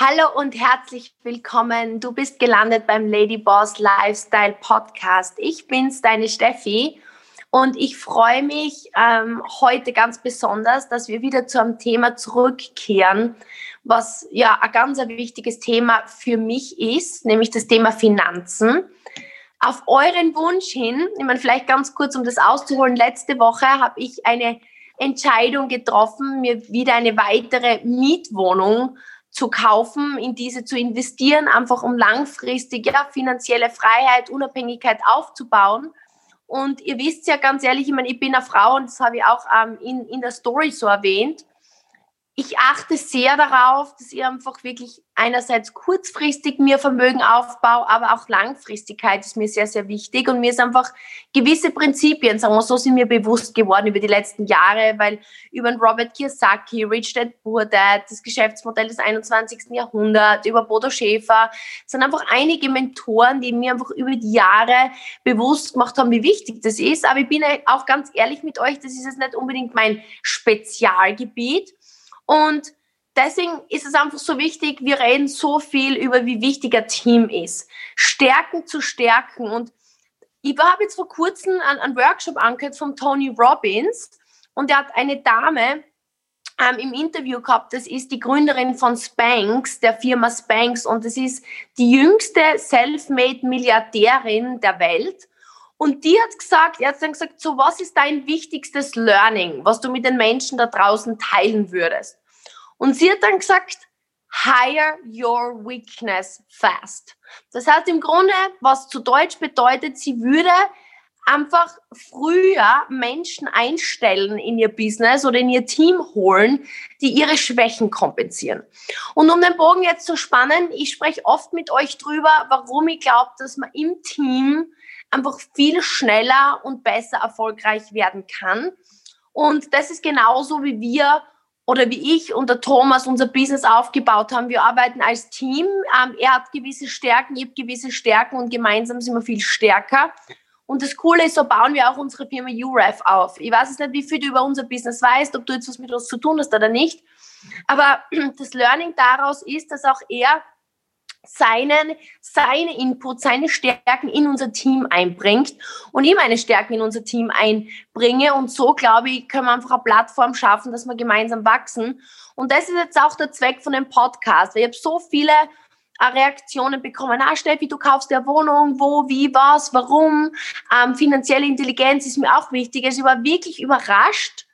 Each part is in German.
Hallo und herzlich willkommen. Du bist gelandet beim Lady Boss Lifestyle Podcast. Ich bin's, deine Steffi. Und ich freue mich ähm, heute ganz besonders, dass wir wieder zu einem Thema zurückkehren, was ja ein ganz ein wichtiges Thema für mich ist, nämlich das Thema Finanzen. Auf euren Wunsch hin, ich meine, vielleicht ganz kurz, um das auszuholen, letzte Woche habe ich eine Entscheidung getroffen, mir wieder eine weitere Mietwohnung zu kaufen, in diese zu investieren, einfach um langfristig ja, finanzielle Freiheit, Unabhängigkeit aufzubauen. Und ihr wisst ja ganz ehrlich, ich meine, ich bin eine Frau und das habe ich auch ähm, in, in der Story so erwähnt ich achte sehr darauf, dass ich einfach wirklich einerseits kurzfristig mir Vermögen aufbaue, aber auch Langfristigkeit ist mir sehr, sehr wichtig. Und mir ist einfach gewisse Prinzipien, sagen wir so, sind mir bewusst geworden über die letzten Jahre, weil über Robert Kiyosaki, Rich Dad Poor Dad, das Geschäftsmodell des 21. Jahrhunderts, über Bodo Schäfer, sind einfach einige Mentoren, die mir einfach über die Jahre bewusst gemacht haben, wie wichtig das ist. Aber ich bin auch ganz ehrlich mit euch, das ist jetzt nicht unbedingt mein Spezialgebiet. Und deswegen ist es einfach so wichtig, wir reden so viel über, wie wichtig ein Team ist. Stärken zu stärken. Und ich habe jetzt vor kurzem einen, Workshop angehört von Tony Robbins und er hat eine Dame ähm, im Interview gehabt, das ist die Gründerin von Spanx, der Firma Spanx und das ist die jüngste self-made Milliardärin der Welt. Und die hat gesagt, er hat dann gesagt, so was ist dein wichtigstes Learning, was du mit den Menschen da draußen teilen würdest? Und sie hat dann gesagt, hire your weakness fast. Das heißt im Grunde, was zu Deutsch bedeutet, sie würde einfach früher Menschen einstellen in ihr Business oder in ihr Team holen, die ihre Schwächen kompensieren. Und um den Bogen jetzt zu spannen, ich spreche oft mit euch drüber, warum ich glaube, dass man im Team einfach viel schneller und besser erfolgreich werden kann. Und das ist genauso, wie wir oder wie ich und der Thomas unser Business aufgebaut haben. Wir arbeiten als Team. Ähm, er hat gewisse Stärken, ich habe gewisse Stärken und gemeinsam sind wir viel stärker. Und das Coole ist, so bauen wir auch unsere Firma UREF auf. Ich weiß jetzt nicht, wie viel du über unser Business weißt, ob du jetzt was mit uns zu tun hast oder nicht. Aber das Learning daraus ist, dass auch er seinen, seine Input, seine Stärken in unser Team einbringt und ich meine Stärken in unser Team einbringe. Und so, glaube ich, können wir einfach eine Plattform schaffen, dass wir gemeinsam wachsen. Und das ist jetzt auch der Zweck von dem Podcast. Ich habe so viele äh, Reaktionen bekommen. Ah, Steffi, du kaufst ja Wohnung, wo, wie, was, warum. Ähm, finanzielle Intelligenz ist mir auch wichtig. Also ich war wirklich überrascht,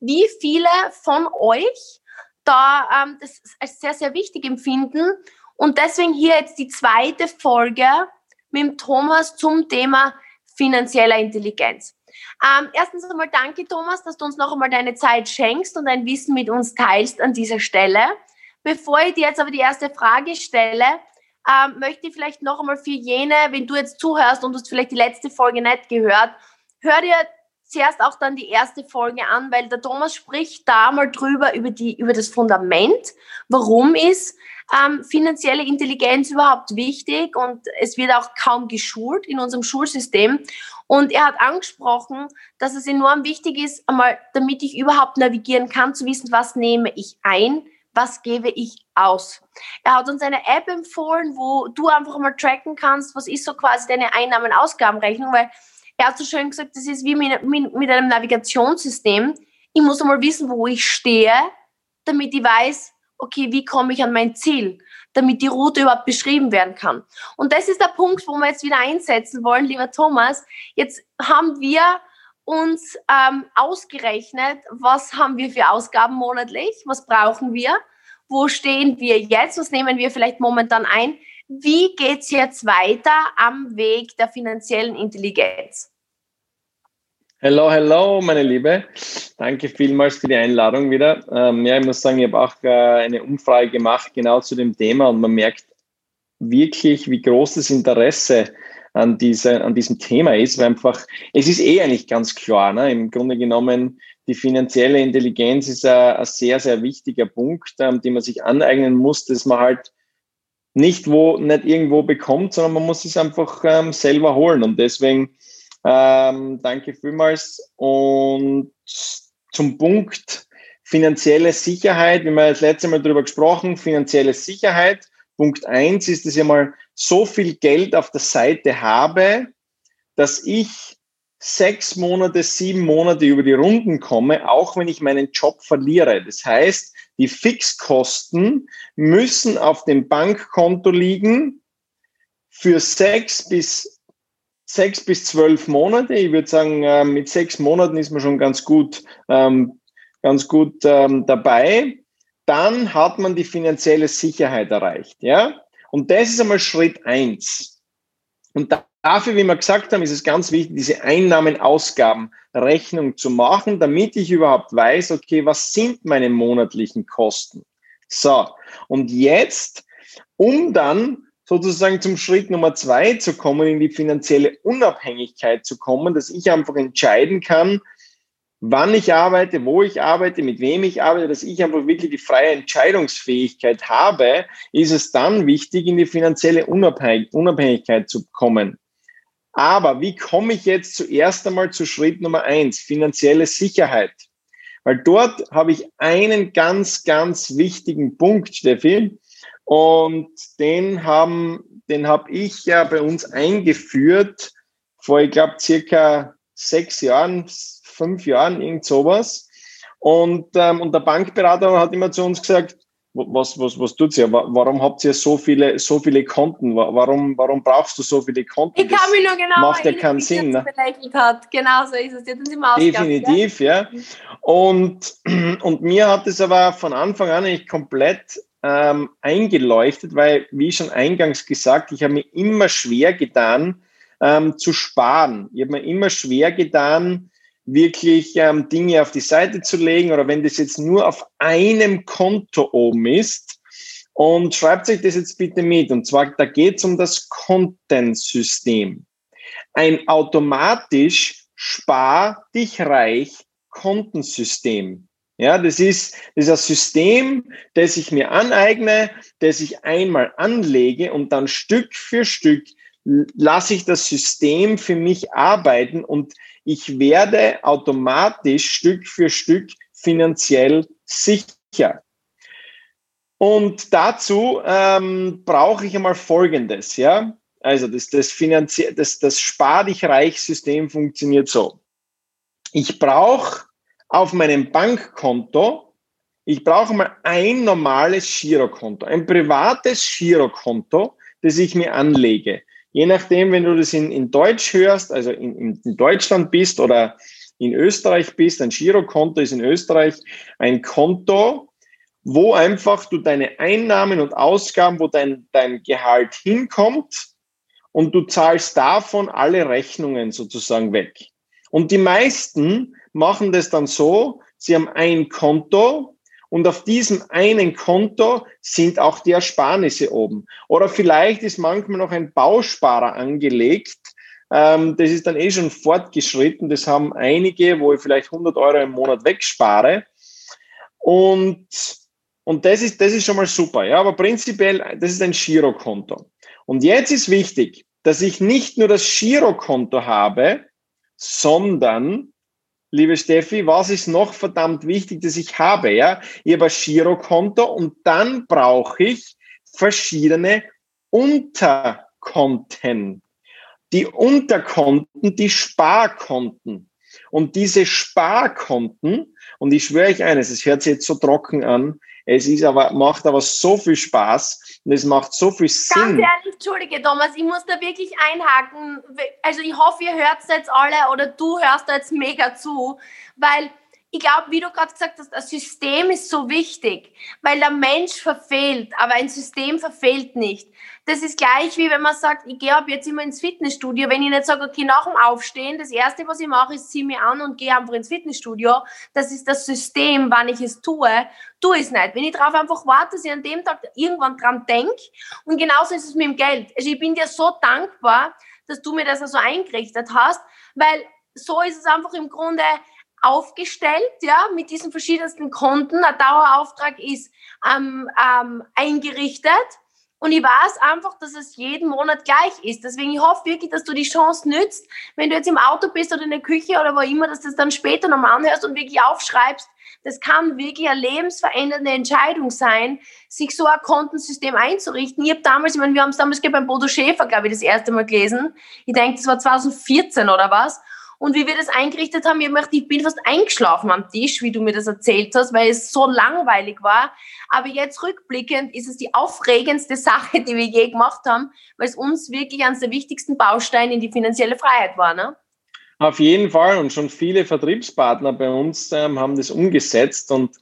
wie viele von euch da ähm, das als sehr, sehr wichtig empfinden und deswegen hier jetzt die zweite Folge mit dem Thomas zum Thema finanzieller Intelligenz. Ähm, erstens einmal danke, Thomas, dass du uns noch einmal deine Zeit schenkst und dein Wissen mit uns teilst an dieser Stelle. Bevor ich dir jetzt aber die erste Frage stelle, ähm, möchte ich vielleicht noch einmal für jene, wenn du jetzt zuhörst und du hast vielleicht die letzte Folge nicht gehört, hör dir zuerst auch dann die erste Folge an, weil der Thomas spricht da mal drüber über, die, über das Fundament. Warum ist ähm, finanzielle Intelligenz überhaupt wichig und es wird auch kaum geschult in unserem Schulsystem. Und er hat angesprochen, dass es enorm wichtig ist, einmal, damit ich überhaupt navigieren kann, zu wissen, was nehme ich ein, was gebe ich aus. Er hat uns eine App empfohlen, wo du einfach mal tracken kannst, was ist so quasi deine Einnahmen-Ausgabenrechnung, weil er hat so schön gesagt, das ist wie mit, mit, mit einem Navigationssystem. Ich muss einmal wissen, wo ich stehe, damit ich weiß, okay, wie komme ich an mein Ziel, damit die Route überhaupt beschrieben werden kann. Und das ist der Punkt, wo wir jetzt wieder einsetzen wollen, lieber Thomas. Jetzt haben wir uns ähm, ausgerechnet, was haben wir für Ausgaben monatlich, was brauchen wir, wo stehen wir jetzt, was nehmen wir vielleicht momentan ein, wie geht es jetzt weiter am Weg der finanziellen Intelligenz? Hello, hello, meine Liebe. Danke vielmals für die Einladung wieder. Ähm, ja, ich muss sagen, ich habe auch äh, eine Umfrage gemacht, genau zu dem Thema, und man merkt wirklich, wie groß das Interesse an, diese, an diesem Thema ist, weil einfach, es ist eh eigentlich ganz klar, ne? im Grunde genommen, die finanzielle Intelligenz ist ein, ein sehr, sehr wichtiger Punkt, ähm, den man sich aneignen muss, dass man halt nicht wo, nicht irgendwo bekommt, sondern man muss es einfach ähm, selber holen. Und deswegen ähm, danke vielmals. Und zum Punkt finanzielle Sicherheit, wie wir das letzte Mal darüber gesprochen, finanzielle Sicherheit. Punkt eins ist, dass ich mal so viel Geld auf der Seite habe, dass ich sechs Monate, sieben Monate über die Runden komme, auch wenn ich meinen Job verliere. Das heißt, die Fixkosten müssen auf dem Bankkonto liegen für sechs bis sechs bis zwölf Monate. Ich würde sagen, äh, mit sechs Monaten ist man schon ganz gut, ähm, ganz gut ähm, dabei. Dann hat man die finanzielle Sicherheit erreicht. Ja? Und das ist einmal Schritt eins. Und dafür, wie wir gesagt haben, ist es ganz wichtig, diese Einnahmen-Ausgaben-Rechnung zu machen, damit ich überhaupt weiß, okay, was sind meine monatlichen Kosten? So, und jetzt, um dann sozusagen zum Schritt Nummer zwei zu kommen, in die finanzielle Unabhängigkeit zu kommen, dass ich einfach entscheiden kann, wann ich arbeite, wo ich arbeite, mit wem ich arbeite, dass ich einfach wirklich die freie Entscheidungsfähigkeit habe, ist es dann wichtig, in die finanzielle Unabhängigkeit zu kommen. Aber wie komme ich jetzt zuerst einmal zu Schritt Nummer eins, finanzielle Sicherheit? Weil dort habe ich einen ganz, ganz wichtigen Punkt, Steffi, und den haben, den habe ich ja bei uns eingeführt vor, ich glaube, circa sechs Jahren, fünf Jahren, irgend sowas. Und, ähm, und der Bankberater hat immer zu uns gesagt, was, was, was tut's ja? Warum habt ihr so viele, so viele Konten? Warum, warum brauchst du so viele Konten? Ich kann mich nur genau macht ja keinen Sinn. Ne? Hat. Genau so ist es. Jetzt sind Definitiv, ja. ja. Und, und mir hat es aber von Anfang an nicht komplett ähm, eingeleuchtet, weil, wie schon eingangs gesagt, ich habe mir immer schwer getan, ähm, zu sparen. Ich habe mir immer schwer getan, wirklich ähm, Dinge auf die Seite zu legen oder wenn das jetzt nur auf einem Konto oben ist. Und schreibt euch das jetzt bitte mit. Und zwar, da geht es um das Kontensystem. Ein automatisch spar dich reich Kontensystem. Ja, das ist, das ist ein System, das ich mir aneigne, das ich einmal anlege und dann Stück für Stück lasse ich das System für mich arbeiten und ich werde automatisch Stück für Stück finanziell sicher. Und dazu ähm, brauche ich einmal Folgendes, ja. Also das, das, Finanzie das, das Spar dich reich System funktioniert so. Ich brauche auf meinem Bankkonto, ich brauche mal ein normales Girokonto, ein privates Girokonto, das ich mir anlege. Je nachdem, wenn du das in, in Deutsch hörst, also in, in Deutschland bist oder in Österreich bist, ein Girokonto ist in Österreich ein Konto, wo einfach du deine Einnahmen und Ausgaben, wo dein, dein Gehalt hinkommt und du zahlst davon alle Rechnungen sozusagen weg. Und die meisten machen das dann so, sie haben ein Konto und auf diesem einen Konto sind auch die Ersparnisse oben. Oder vielleicht ist manchmal noch ein Bausparer angelegt. Ähm, das ist dann eh schon fortgeschritten. Das haben einige, wo ich vielleicht 100 Euro im Monat wegspare. Und, und das, ist, das ist schon mal super. Ja, aber prinzipiell, das ist ein Girokonto. Und jetzt ist wichtig, dass ich nicht nur das Girokonto habe, sondern liebe Steffi, was ist noch verdammt wichtig, dass ich habe? Ja, ich habe ein Girokonto und dann brauche ich verschiedene Unterkonten. Die Unterkonten, die Sparkonten. Und diese Sparkonten, und ich schwöre euch eines, es hört sich jetzt so trocken an, es ist aber, macht aber so viel Spaß und es macht so viel Sinn. Ganz ehrlich, Entschuldige, Thomas, ich muss da wirklich einhaken. Also ich hoffe, ihr hört es jetzt alle oder du hörst da jetzt mega zu, weil ich glaube, wie du gerade gesagt hast, das System ist so wichtig, weil der Mensch verfehlt, aber ein System verfehlt nicht. Das ist gleich wie wenn man sagt, ich gehe ab jetzt immer ins Fitnessstudio. Wenn ich nicht sage, okay, nach dem Aufstehen, das Erste, was ich mache, ist, ziehe mich an und gehe einfach ins Fitnessstudio. Das ist das System, wann ich es tue. Tue es nicht. Wenn ich darauf einfach warte, dass ich an dem Tag irgendwann dran denke. Und genauso ist es mit dem Geld. Also ich bin dir so dankbar, dass du mir das also eingerichtet hast, weil so ist es einfach im Grunde aufgestellt, ja, mit diesen verschiedensten Konten. Ein Dauerauftrag ist ähm, ähm, eingerichtet Und ich weiß einfach, dass es jeden Monat gleich ist. Deswegen, ich hoffe wirklich, dass du die Chance nützt, wenn du jetzt im Auto bist oder in der Küche oder wo immer, dass du das dann später nochmal anhörst und wirklich aufschreibst. Das kann wirklich eine lebensverändernde Entscheidung sein, sich so ein Kontensystem einzurichten. Ich habe damals, ich meine, wir haben es damals beim Bodo Schäfer, glaube ich, das erste Mal gelesen. Ich denke, das war 2014 oder was. Und wie wir das eingerichtet haben, ich, bin fast eingeschlafen am Tisch, wie du mir das erzählt hast, weil es so langweilig war. Aber jetzt rückblickend ist es die aufregendste Sache, die wir je gemacht haben, weil es uns wirklich eines der wichtigsten Bausteine in die finanzielle Freiheit war. Ne? Auf jeden Fall. Und schon viele Vertriebspartner bei uns ähm, haben das umgesetzt. Und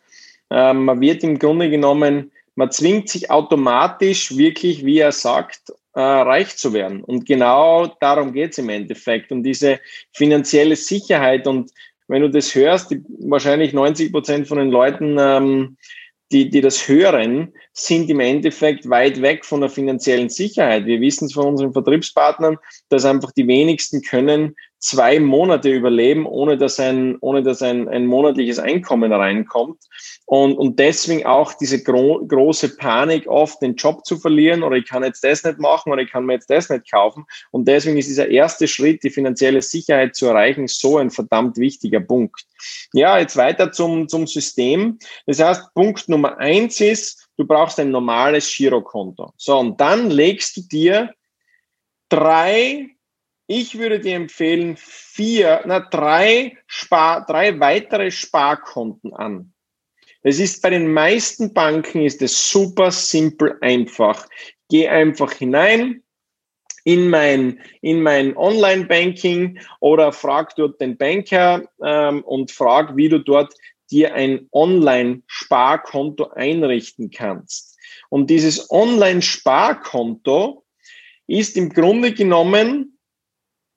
ähm, man wird im Grunde genommen, man zwingt sich automatisch wirklich, wie er sagt, äh, reich zu werden. Und genau darum geht es im Endeffekt. Und diese finanzielle Sicherheit und wenn du das hörst, die, wahrscheinlich 90 Prozent von den Leuten, ähm, die, die das hören, sind im Endeffekt weit weg von der finanziellen Sicherheit. Wir wissen es von unseren Vertriebspartnern, dass einfach die wenigsten können zwei Monate überleben, ohne dass ein, ohne dass ein, ein monatliches Einkommen reinkommt. Und, und deswegen auch diese gro große Panik, oft den Job zu verlieren oder ich kann jetzt das nicht machen oder ich kann mir jetzt das nicht kaufen. Und deswegen ist dieser erste Schritt, die finanzielle Sicherheit zu erreichen, so ein verdammt wichtiger Punkt. Ja, jetzt weiter zum, zum System. Das heißt, Punkt Nummer eins ist, du brauchst ein normales Girokonto. So, und dann legst du dir drei ich würde dir empfehlen, vier, na, drei, Spar, drei weitere Sparkonten an. Es ist bei den meisten Banken ist es super simpel einfach. Geh einfach hinein in mein, in mein Online-Banking oder frag dort den Banker ähm, und frag, wie du dort dir ein Online-Sparkonto einrichten kannst. Und dieses Online-Sparkonto ist im Grunde genommen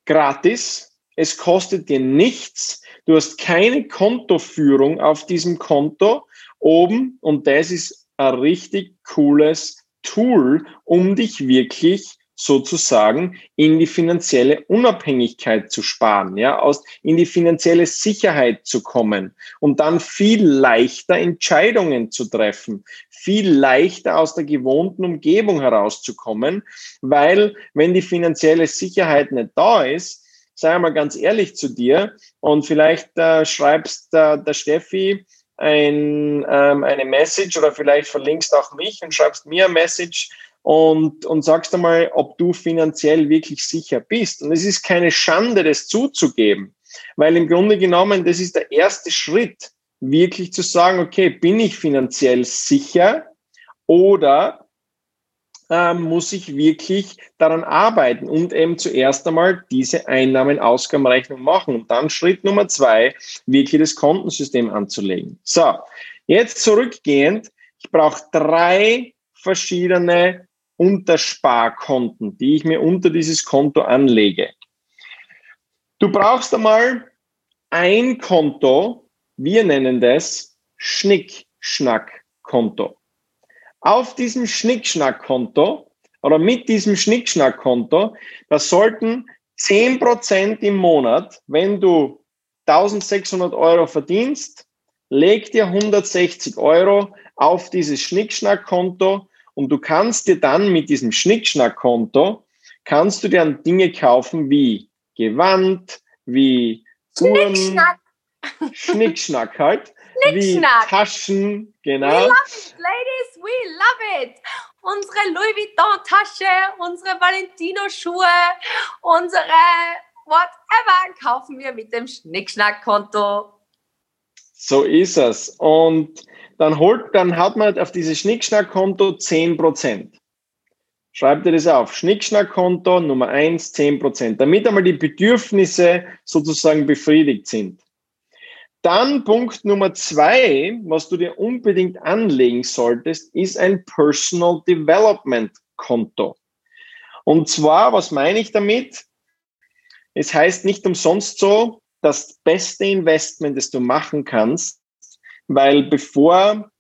gratis. Es kostet dir nichts. Du hast keine Kontoführung auf diesem Konto oben und das ist ein richtig cooles Tool, um dich wirklich sozusagen in die finanzielle Unabhängigkeit zu sparen, ja, aus, in die finanzielle Sicherheit zu kommen und dann viel leichter Entscheidungen zu treffen, viel leichter aus der gewohnten Umgebung herauszukommen, weil wenn die finanzielle Sicherheit nicht da ist, sei mal ganz ehrlich zu dir und vielleicht äh, schreibst äh, der Steffi ein, ähm, eine Message oder vielleicht verlinkst auch mich und schreibst mir eine Message, und, und sagst einmal, ob du finanziell wirklich sicher bist. Und es ist keine Schande, das zuzugeben, weil im Grunde genommen, das ist der erste Schritt, wirklich zu sagen, okay, bin ich finanziell sicher oder ähm, muss ich wirklich daran arbeiten und eben zuerst einmal diese Einnahmen-Ausgabenrechnung machen und dann Schritt Nummer zwei, wirklich das Kontensystem anzulegen. So, jetzt zurückgehend, ich brauche drei verschiedene Untersparkonten, die ich mir unter dieses Konto anlege. Du brauchst einmal ein Konto, wir nennen das Schnickschnackkonto. Auf diesem Schnickschnackkonto oder mit diesem Schnickschnackkonto, da sollten 10% im Monat, wenn du 1600 Euro verdienst, leg dir 160 Euro auf dieses Schnickschnackkonto und du kannst dir dann mit diesem Schnickschnack-Konto, kannst du dir dann Dinge kaufen wie Gewand, wie Uhren, Schnickschnack, Schnickschnack halt, wie Taschen, genau. We love it, ladies, we love it. Unsere Louis Vuitton-Tasche, unsere Valentino-Schuhe, unsere whatever kaufen wir mit dem Schnickschnack-Konto. So ist es. Und dann holt, dann hat man auf dieses Schnickschnackkonto 10%. Schreibt ihr das auf. Schnickschnackkonto Nummer 1, 10%, damit einmal die Bedürfnisse sozusagen befriedigt sind. Dann Punkt Nummer zwei, was du dir unbedingt anlegen solltest, ist ein Personal Development Konto. Und zwar, was meine ich damit? Es heißt nicht umsonst so, das beste Investment, das du machen kannst, weil bevor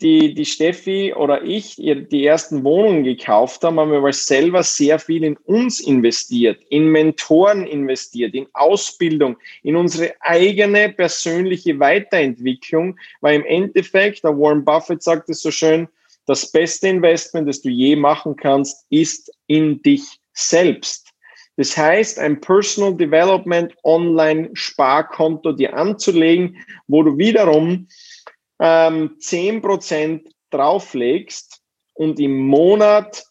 die, die Steffi oder ich die ersten Wohnungen gekauft haben, haben wir selber sehr viel in uns investiert, in Mentoren investiert, in Ausbildung, in unsere eigene persönliche Weiterentwicklung, weil im Endeffekt, der Warren Buffett sagt es so schön, das beste Investment, das du je machen kannst, ist in dich selbst. Das heißt, ein Personal Development Online Sparkonto dir anzulegen, wo du wiederum ähm, 10% drauflegst und im Monat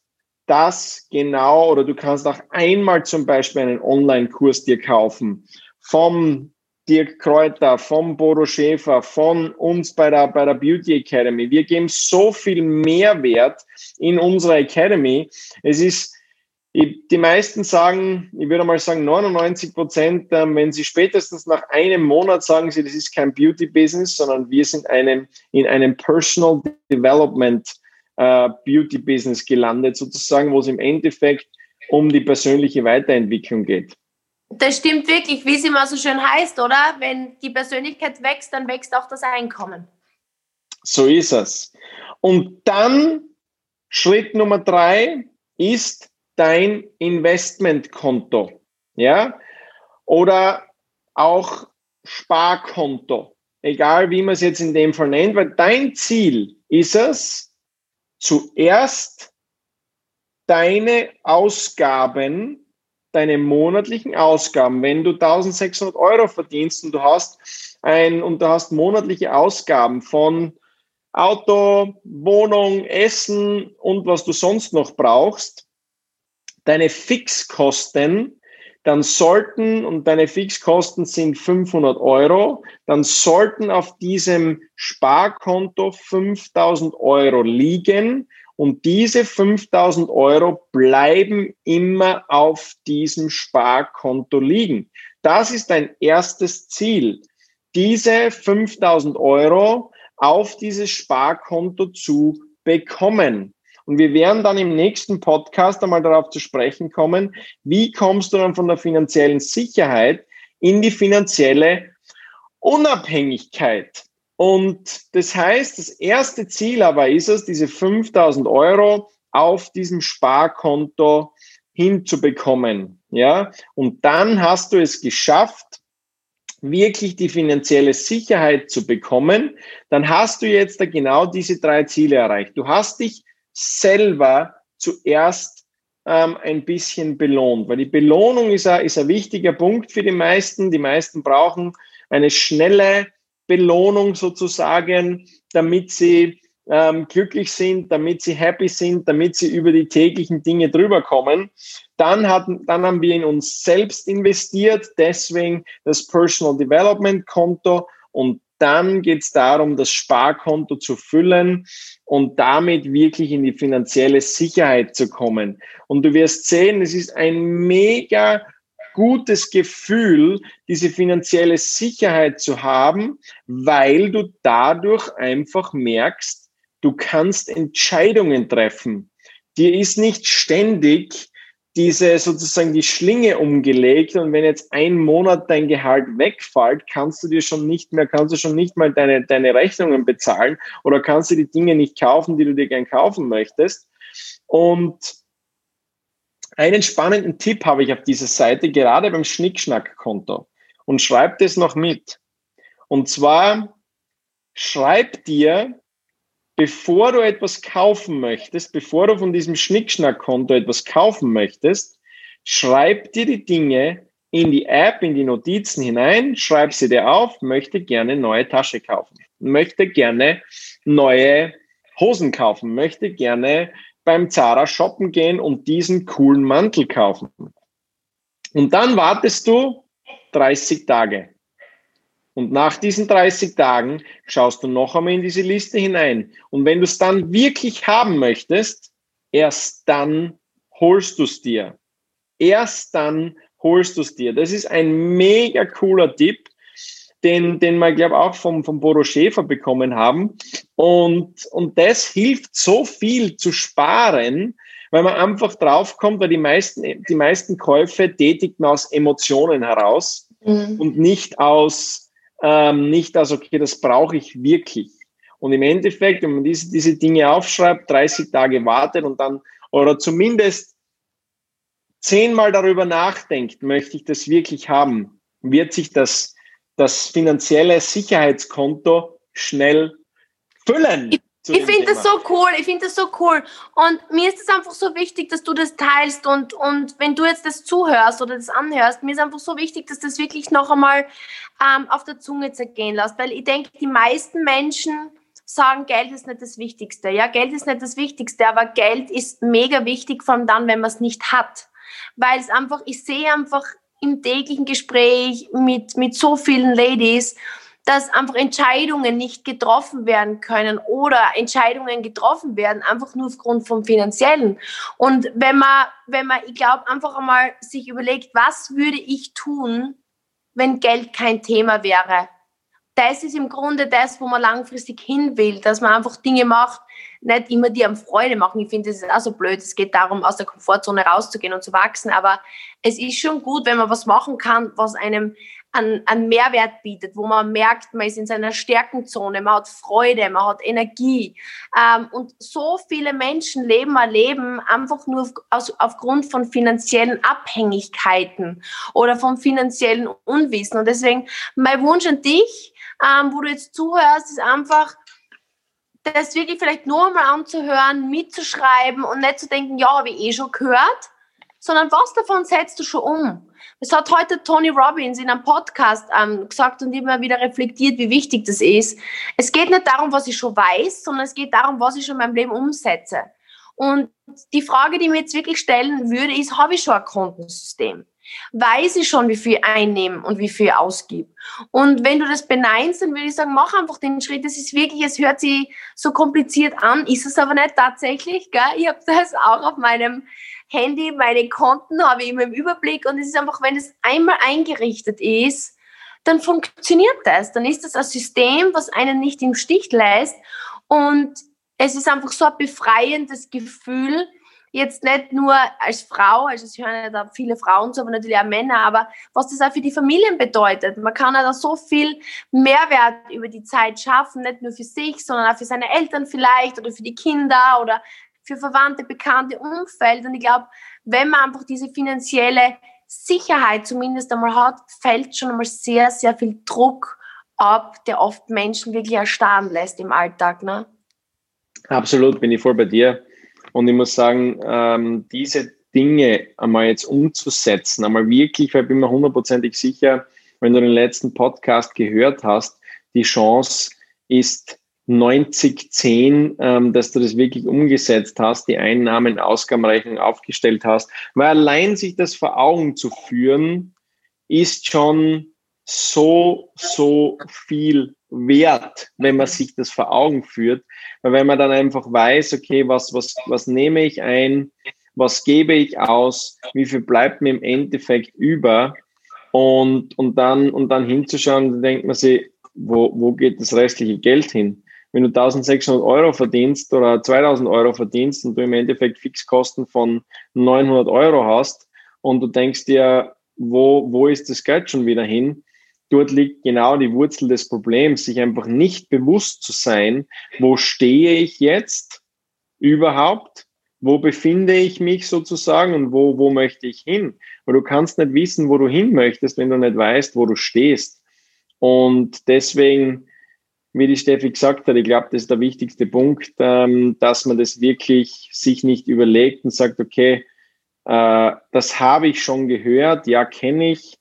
das genau, oder du kannst auch einmal zum Beispiel einen Online-Kurs dir kaufen vom Dirk Kräuter, vom Bodo Schäfer, von uns bei der, bei der Beauty Academy. Wir geben so viel Mehrwert in unserer Academy. Es ist, die meisten sagen, ich würde mal sagen 99 Prozent, ähm, wenn sie spätestens nach einem Monat sagen sie, das ist kein Beauty Business, sondern wir sind einem, in einem Personal Development äh, Beauty Business gelandet, sozusagen, wo es im Endeffekt um die persönliche Weiterentwicklung geht. Das stimmt wirklich, wie es immer so schön heißt, oder? Wenn die Persönlichkeit wächst, dann wächst auch das Einkommen. So ist es. Und dann Schritt Nummer drei ist dein Investmentkonto. Ja? Oder auch Sparkonto. Egal wie man es jetzt in dem Fall nennt, weil dein Ziel ist es, zuerst deine Ausgaben deine monatlichen Ausgaben, wenn du 1600 Euro verdienst und du hast ein, und du hast monatliche Ausgaben von Auto, Wohnung, Essen und was du sonst noch brauchst, deine Fixkosten, dann sollten, und deine Fixkosten sind 500 Euro, dann sollten auf diesem Sparkonto 5000 Euro liegen und diese 5000 Euro bleiben immer auf diesem Sparkonto liegen. Das ist ein erstes Ziel, diese 5000 Euro auf dieses Sparkonto zu bekommen. Und wir werden dann im nächsten Podcast einmal darauf zu sprechen kommen, wie kommst du dann von der finanziellen Sicherheit in die finanzielle Unabhängigkeit. Und das heißt, das erste Ziel aber ist es, diese 5000 Euro auf diesem Sparkonto hinzubekommen. Ja, und dann hast du es geschafft, wirklich die finanzielle Sicherheit zu bekommen. Dann hast du jetzt genau diese drei Ziele erreicht. Du hast dich selber zuerst ähm, ein bisschen belohnt, weil die Belohnung ist ein, ist ein wichtiger Punkt für die meisten. Die meisten brauchen eine schnelle, Belohnung sozusagen, damit sie ähm, glücklich sind, damit sie happy sind, damit sie über die täglichen Dinge drüber kommen. Dann, hatten, dann haben wir in uns selbst investiert, deswegen das Personal Development Konto und dann geht es darum, das Sparkonto zu füllen und damit wirklich in die finanzielle Sicherheit zu kommen. Und du wirst sehen, es ist ein mega gutes Gefühl, diese finanzielle Sicherheit zu haben, weil du dadurch einfach merkst, du kannst Entscheidungen treffen. Dir ist nicht ständig diese sozusagen die Schlinge umgelegt und wenn jetzt ein Monat dein Gehalt wegfällt, kannst du dir schon nicht mehr, kannst du schon nicht mal deine, deine Rechnungen bezahlen oder kannst du die Dinge nicht kaufen, die du dir gern kaufen möchtest. Und einen spannenden Tipp habe ich auf dieser Seite, gerade beim Schnickschnack-Konto. Und schreib das noch mit. Und zwar schreib dir, bevor du etwas kaufen möchtest, bevor du von diesem Schnickschnack-Konto etwas kaufen möchtest, schreib dir die Dinge in die App, in die Notizen hinein, schreib sie dir auf, möchte gerne neue Tasche kaufen, möchte gerne neue Hosen kaufen, möchte gerne beim Zara shoppen gehen und diesen coolen Mantel kaufen. Und dann wartest du 30 Tage. Und nach diesen 30 Tagen schaust du noch einmal in diese Liste hinein. Und wenn du es dann wirklich haben möchtest, erst dann holst du es dir. Erst dann holst du es dir. Das ist ein mega cooler Tipp den, den wir, glaube auch vom, vom Bodo Schäfer bekommen haben. Und, und das hilft so viel zu sparen, weil man einfach draufkommt, weil die meisten, die meisten Käufe tätigt man aus Emotionen heraus mhm. und nicht aus, ähm, nicht aus, okay, das brauche ich wirklich. Und im Endeffekt, wenn man diese, diese Dinge aufschreibt, 30 Tage wartet und dann, oder zumindest zehnmal darüber nachdenkt, möchte ich das wirklich haben, wird sich das das finanzielle Sicherheitskonto schnell füllen. Ich finde das so cool, ich finde das so cool. Und mir ist es einfach so wichtig, dass du das teilst und, und wenn du jetzt das zuhörst oder das anhörst, mir ist einfach so wichtig, dass das wirklich noch einmal ähm, auf der Zunge zergehen lässt. Weil ich denke, die meisten Menschen sagen, Geld ist nicht das Wichtigste. Ja, Geld ist nicht das Wichtigste, aber Geld ist mega wichtig, vor allem dann, wenn man es nicht hat. Weil es einfach, ich sehe einfach im täglichen Gespräch mit, mit so vielen Ladies, dass einfach Entscheidungen nicht getroffen werden können oder Entscheidungen getroffen werden, einfach nur aufgrund vom Finanziellen. Und wenn man, wenn man, ich glaube, einfach einmal sich überlegt, was würde ich tun, wenn Geld kein Thema wäre? Das ist im Grunde das, wo man langfristig hin will, dass man einfach Dinge macht, nicht immer die am Freude machen. Ich finde, das ist auch so blöd. Es geht darum, aus der Komfortzone rauszugehen und zu wachsen. Aber es ist schon gut, wenn man was machen kann, was einem an, an Mehrwert bietet, wo man merkt, man ist in seiner Stärkenzone, man hat Freude, man hat Energie. Ähm, und so viele Menschen leben ein Leben einfach nur auf, aus, aufgrund von finanziellen Abhängigkeiten oder vom finanziellen Unwissen. Und deswegen mein Wunsch an dich, ähm, wo du jetzt zuhörst, ist einfach, das wirklich vielleicht nur mal anzuhören, mitzuschreiben und nicht zu denken, ja, habe ich eh schon gehört, sondern was davon setzt du schon um? Es hat heute Tony Robbins in einem Podcast ähm, gesagt und immer wieder reflektiert, wie wichtig das ist. Es geht nicht darum, was ich schon weiß, sondern es geht darum, was ich schon in meinem Leben umsetze. Und die Frage, die ich mir jetzt wirklich stellen würde, ist, habe ich schon ein Kontensystem? Weiß ich schon, wie viel ich einnehme und wie viel ich ausgebe? Und wenn du das beneinst, dann würde ich sagen, mach einfach den Schritt. Das ist wirklich, es hört sich so kompliziert an, ist es aber nicht tatsächlich. Gell? Ich habe das auch auf meinem Handy, meine Konten habe ich immer im Überblick und es ist einfach, wenn es einmal eingerichtet ist, dann funktioniert das. Dann ist das ein System, was einen nicht im Stich lässt und es ist einfach so ein befreiendes Gefühl, jetzt nicht nur als Frau, also es hören ja da viele Frauen zu, aber natürlich auch Männer, aber was das auch für die Familien bedeutet. Man kann ja da so viel Mehrwert über die Zeit schaffen, nicht nur für sich, sondern auch für seine Eltern vielleicht oder für die Kinder oder für Verwandte, Bekannte, Umfeld. Und ich glaube, wenn man einfach diese finanzielle Sicherheit zumindest einmal hat, fällt schon einmal sehr, sehr viel Druck ab, der oft Menschen wirklich erstarren lässt im Alltag. Ne? Absolut, bin ich voll bei dir. Und ich muss sagen, ähm, diese Dinge einmal jetzt umzusetzen, einmal wirklich, weil ich bin mir hundertprozentig sicher, wenn du den letzten Podcast gehört hast, die Chance ist 90-10, ähm, dass du das wirklich umgesetzt hast, die Einnahmen, Ausgabenrechnung aufgestellt hast. Weil allein sich das vor Augen zu führen, ist schon so, so viel wert, wenn man sich das vor Augen führt. Weil wenn man dann einfach weiß, okay, was, was, was nehme ich ein, was gebe ich aus, wie viel bleibt mir im Endeffekt über und, und, dann, und dann hinzuschauen, dann denkt man sich, wo, wo geht das restliche Geld hin? Wenn du 1600 Euro verdienst oder 2000 Euro verdienst und du im Endeffekt Fixkosten von 900 Euro hast und du denkst dir, wo, wo ist das Geld schon wieder hin? Dort liegt genau die Wurzel des Problems, sich einfach nicht bewusst zu sein, wo stehe ich jetzt überhaupt? Wo befinde ich mich sozusagen und wo, wo möchte ich hin? Weil du kannst nicht wissen, wo du hin möchtest, wenn du nicht weißt, wo du stehst. Und deswegen wie die Steffi gesagt hat, ich glaube, das ist der wichtigste Punkt, ähm, dass man das wirklich sich nicht überlegt und sagt, okay, äh, das habe ich schon gehört, ja, kenne ich,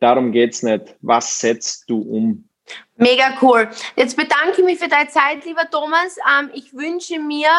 darum geht es nicht. Was setzt du um? Mega cool. Jetzt bedanke ich mich für deine Zeit, lieber Thomas. Ähm, ich wünsche mir,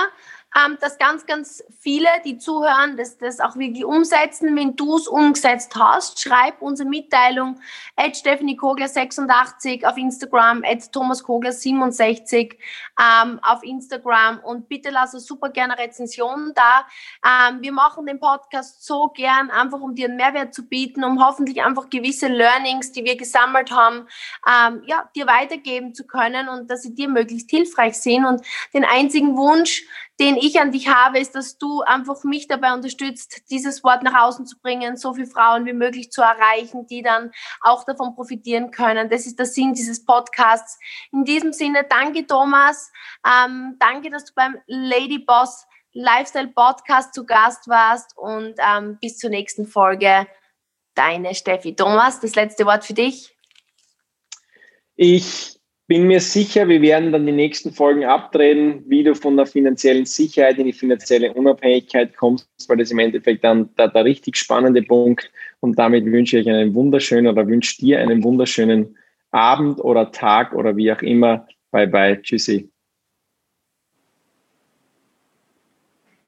ähm, dass ganz, ganz viele, die zuhören, das, das auch wirklich umsetzen. Wenn du es umgesetzt hast, schreib unsere Mitteilung at Stephanie Kogler 86 auf Instagram, at Thomas Kogler 67 ähm, auf Instagram und bitte lass uns super gerne Rezensionen da. Ähm, wir machen den Podcast so gern, einfach um dir einen Mehrwert zu bieten, um hoffentlich einfach gewisse Learnings, die wir gesammelt haben, ähm, ja, dir weitergeben zu können und dass sie dir möglichst hilfreich sind. Und den einzigen Wunsch, den ich an dich habe, ist, dass du einfach mich dabei unterstützt, dieses Wort nach außen zu bringen, so viele Frauen wie möglich zu erreichen, die dann auch davon profitieren können. Das ist der Sinn dieses Podcasts. In diesem Sinne, danke Thomas, ähm, danke, dass du beim Lady Boss Lifestyle Podcast zu Gast warst und ähm, bis zur nächsten Folge. Deine Steffi. Thomas, das letzte Wort für dich. Ich bin mir sicher, wir werden dann die nächsten Folgen abdrehen, wie du von der finanziellen Sicherheit in die finanzielle Unabhängigkeit kommst, weil das im Endeffekt dann der, der richtig spannende Punkt. Und damit wünsche ich einen wunderschönen oder wünsche dir einen wunderschönen Abend oder Tag oder wie auch immer. Bye bye. Tschüssi.